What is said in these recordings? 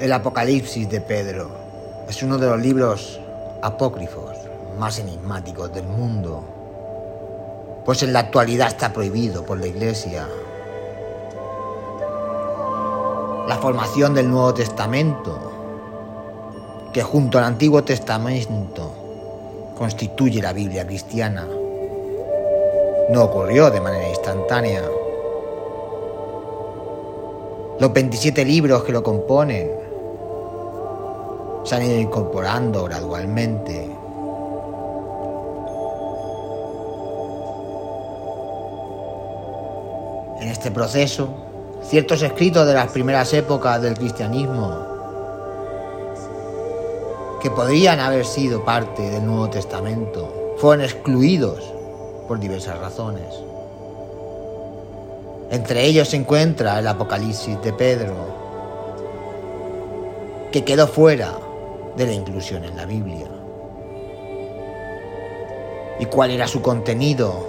El Apocalipsis de Pedro es uno de los libros apócrifos más enigmáticos del mundo, pues en la actualidad está prohibido por la Iglesia. La formación del Nuevo Testamento, que junto al Antiguo Testamento constituye la Biblia cristiana, no ocurrió de manera instantánea. Los 27 libros que lo componen se han ido incorporando gradualmente. En este proceso, ciertos escritos de las primeras épocas del cristianismo, que podrían haber sido parte del Nuevo Testamento, fueron excluidos por diversas razones. Entre ellos se encuentra el Apocalipsis de Pedro, que quedó fuera de la inclusión en la Biblia. ¿Y cuál era su contenido?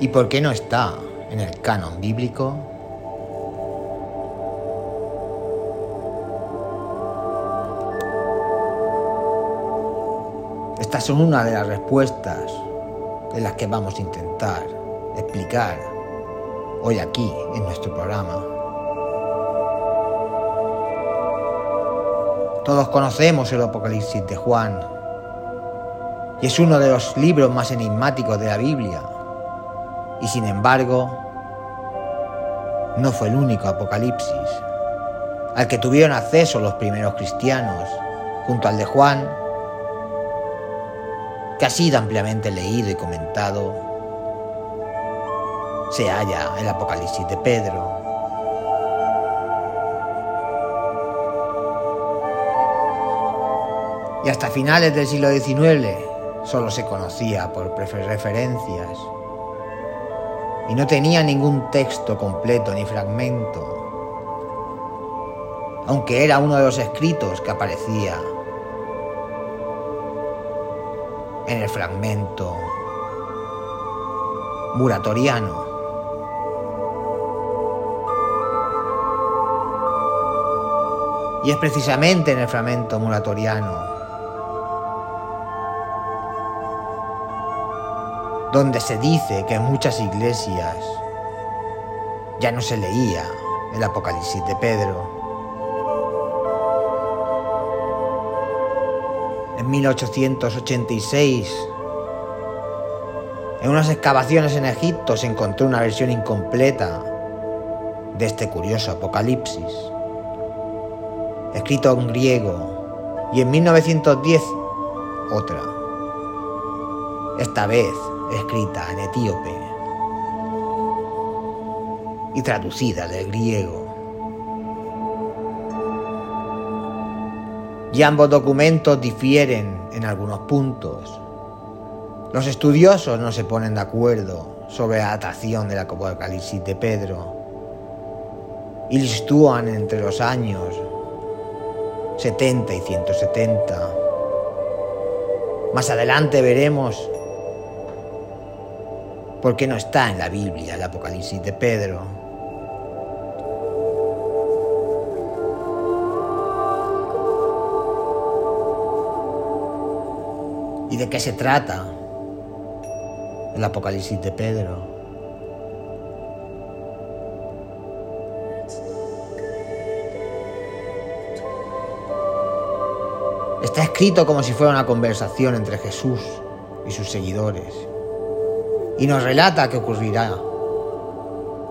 ¿Y por qué no está en el canon bíblico? Estas son una de las respuestas en las que vamos a intentar explicar hoy aquí en nuestro programa. Todos conocemos el Apocalipsis de Juan y es uno de los libros más enigmáticos de la Biblia. Y sin embargo, no fue el único Apocalipsis al que tuvieron acceso los primeros cristianos, junto al de Juan que ha sido ampliamente leído y comentado, se halla el Apocalipsis de Pedro. Y hasta finales del siglo XIX solo se conocía por referencias y no tenía ningún texto completo ni fragmento, aunque era uno de los escritos que aparecía en el fragmento muratoriano. Y es precisamente en el fragmento muratoriano donde se dice que en muchas iglesias ya no se leía el Apocalipsis de Pedro, en 1886. En unas excavaciones en Egipto se encontró una versión incompleta de este curioso Apocalipsis, escrito en griego, y en 1910 otra, esta vez escrita en etíope y traducida del griego. y ambos documentos difieren en algunos puntos. Los estudiosos no se ponen de acuerdo sobre la datación de la Apocalipsis de Pedro y lo sitúan entre los años 70 y 170. Más adelante veremos por qué no está en la Biblia el Apocalipsis de Pedro. ¿Y de qué se trata el Apocalipsis de Pedro? Está escrito como si fuera una conversación entre Jesús y sus seguidores. Y nos relata qué ocurrirá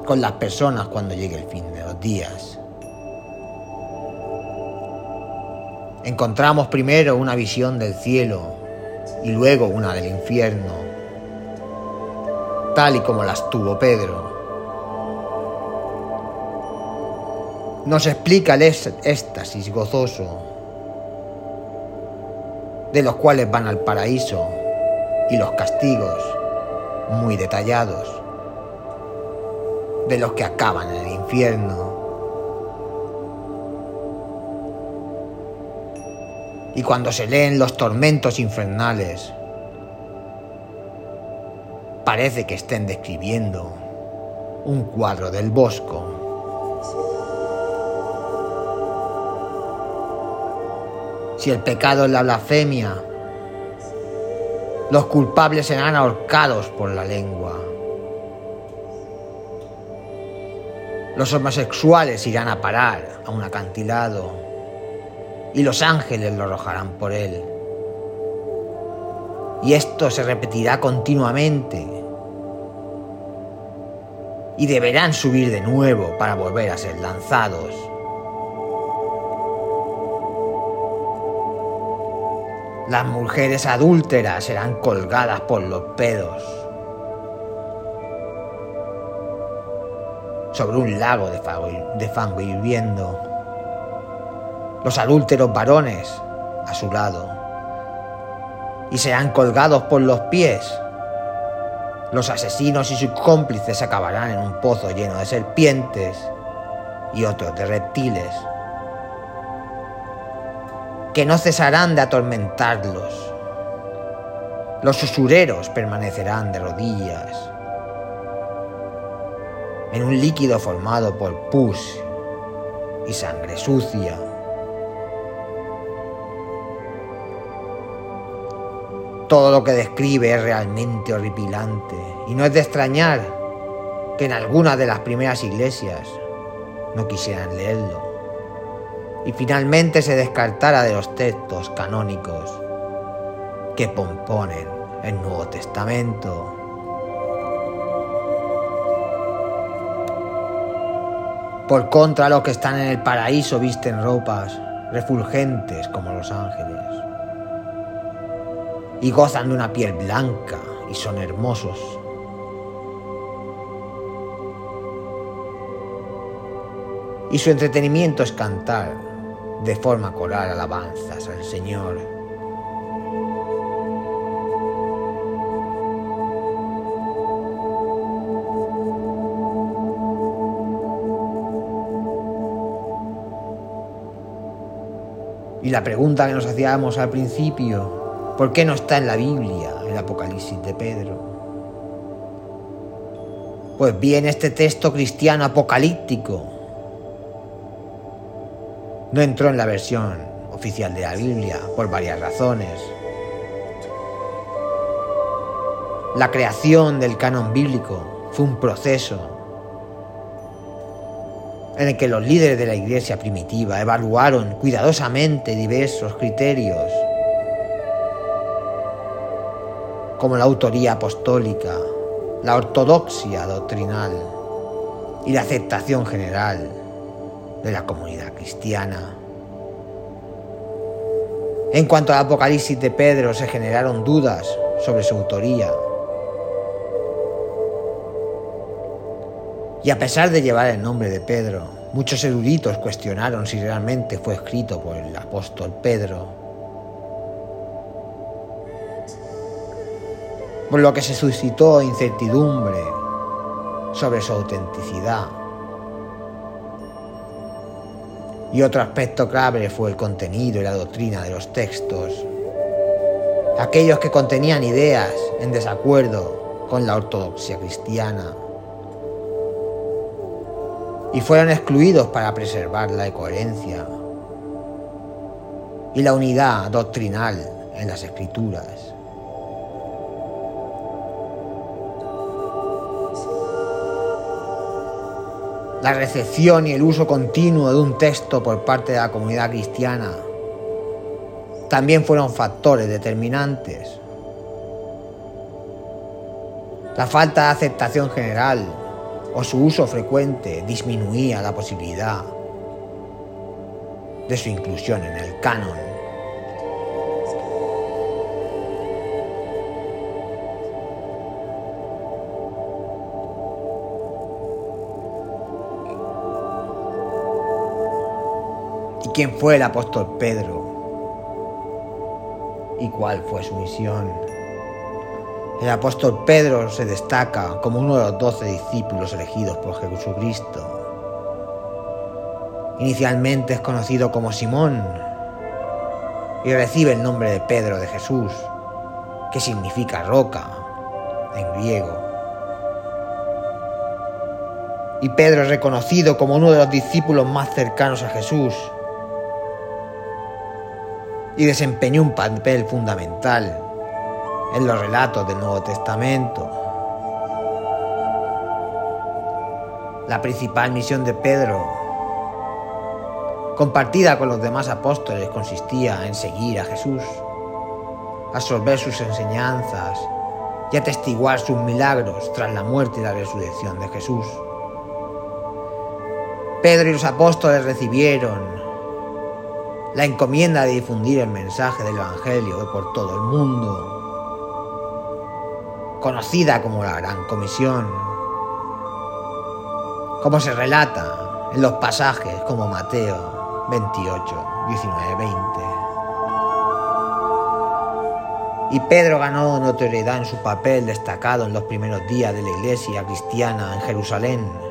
con las personas cuando llegue el fin de los días. Encontramos primero una visión del cielo y luego una del infierno, tal y como las tuvo Pedro. Nos explica el éxtasis gozoso de los cuales van al paraíso y los castigos muy detallados de los que acaban en el infierno. y cuando se leen los tormentos infernales, parece que estén describiendo un cuadro del bosco. Si el pecado es la blasfemia, los culpables serán ahorcados por la lengua. Los homosexuales irán a parar a un acantilado y los ángeles lo arrojarán por él. Y esto se repetirá continuamente. Y deberán subir de nuevo para volver a ser lanzados. Las mujeres adúlteras serán colgadas por los pedos sobre un lago de fango, hirviendo. Los adúlteros varones a su lado y serán colgados por los pies. Los asesinos y sus cómplices acabarán en un pozo lleno de serpientes y otros de reptiles que no cesarán de atormentarlos. Los usureros permanecerán de rodillas en un líquido formado por pus y sangre sucia. Todo lo que describe es realmente horripilante y no es de extrañar que en algunas de las primeras iglesias no quisieran leerlo y finalmente se descartara de los textos canónicos que componen el Nuevo Testamento. Por contra, los que están en el paraíso visten ropas refulgentes como los ángeles y gozan de una piel blanca y son hermosos. Y su entretenimiento es cantar de forma coral alabanzas al Señor. Y la pregunta que nos hacíamos al principio, ¿por qué no está en la Biblia el Apocalipsis de Pedro? Pues bien, este texto cristiano apocalíptico no entró en la versión oficial de la Biblia por varias razones. La creación del canon bíblico fue un proceso en el que los líderes de la iglesia primitiva evaluaron cuidadosamente diversos criterios, como la autoría apostólica, la ortodoxia doctrinal y la aceptación general de la comunidad cristiana. En cuanto al Apocalipsis de Pedro, se generaron dudas sobre su autoría. Y a pesar de llevar el nombre de Pedro, muchos eruditos cuestionaron si realmente fue escrito por el apóstol Pedro. Por lo que se suscitó incertidumbre sobre su autenticidad. Y otro aspecto clave fue el contenido y la doctrina de los textos. Aquellos que contenían ideas en desacuerdo con la ortodoxia cristiana. Y fueron excluidos para preservar la coherencia y la unidad doctrinal en las escrituras. La recepción y el uso continuo de un texto por parte de la comunidad cristiana también fueron factores determinantes. La falta de aceptación general o su uso frecuente disminuía la posibilidad de su inclusión en el canon. Quién fue el apóstol Pedro y cuál fue su misión. El apóstol Pedro se destaca como uno de los doce discípulos elegidos por Jesucristo. Inicialmente es conocido como Simón y recibe el nombre de Pedro de Jesús, que significa roca en griego. Y Pedro es reconocido como uno de los discípulos más cercanos a Jesús y desempeñó un papel fundamental en los relatos del Nuevo Testamento. La principal misión de Pedro, compartida con los demás apóstoles, consistía en seguir a Jesús, absorber sus enseñanzas y atestiguar sus milagros tras la muerte y la resurrección de Jesús. Pedro y los apóstoles recibieron la encomienda de difundir el mensaje del Evangelio por todo el mundo, conocida como la Gran Comisión, como se relata en los pasajes como Mateo 28, 19, 20. Y Pedro ganó notoriedad en su papel destacado en los primeros días de la iglesia cristiana en Jerusalén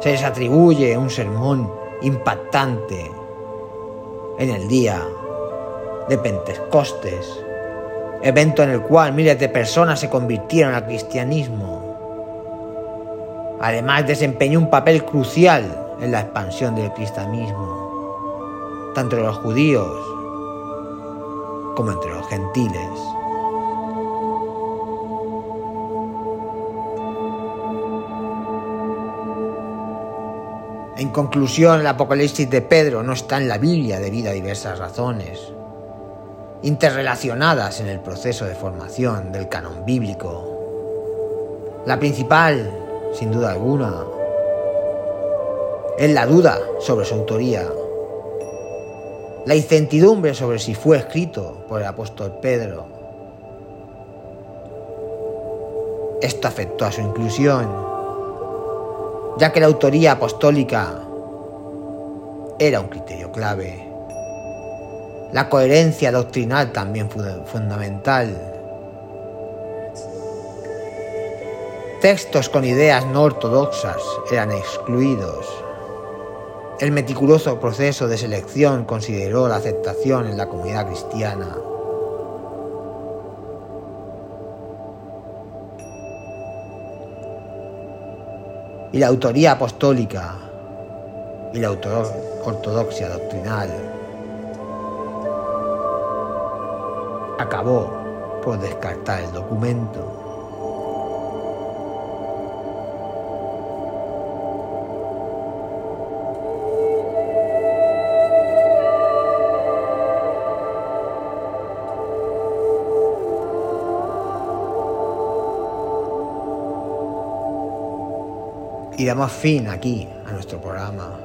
se les atribuye un sermón impactante en el día de Pentecostes, evento en el cual miles de personas se convirtieron al cristianismo. Además desempeñó un papel crucial en la expansión del cristianismo, tanto entre los judíos como entre los gentiles. En conclusión, el Apocalipsis de Pedro no está en la Biblia debido a diversas razones, interrelacionadas en el proceso de formación del canon bíblico. La principal, sin duda alguna, es la duda sobre su autoría, la incertidumbre sobre si fue escrito por el apóstol Pedro. Esto afectó a su inclusión ya que la autoría apostólica era un criterio clave. La coherencia doctrinal también fue fundamental. Textos con ideas no ortodoxas eran excluidos. El meticuloso proceso de selección consideró la aceptación en la comunidad cristiana y la autoría apostólica y la ortodoxia doctrinal acabó por descartar el documento. Y damos fin aquí a nuestro programa.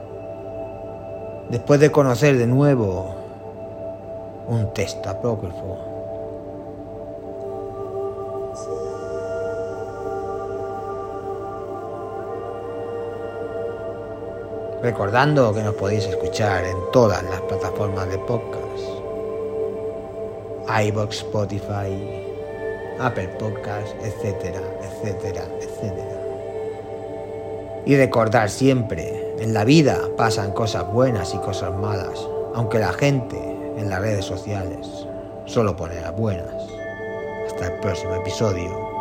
Después de conocer de nuevo un texto apócrifo. Recordando que nos podéis escuchar en todas las plataformas de podcast. iBox, Spotify, Apple Podcast, etcétera, etcétera, etcétera. Y recordar siempre, en la vida pasan cosas buenas y cosas malas, aunque la gente en las redes sociales solo pone las buenas. Hasta el próximo episodio.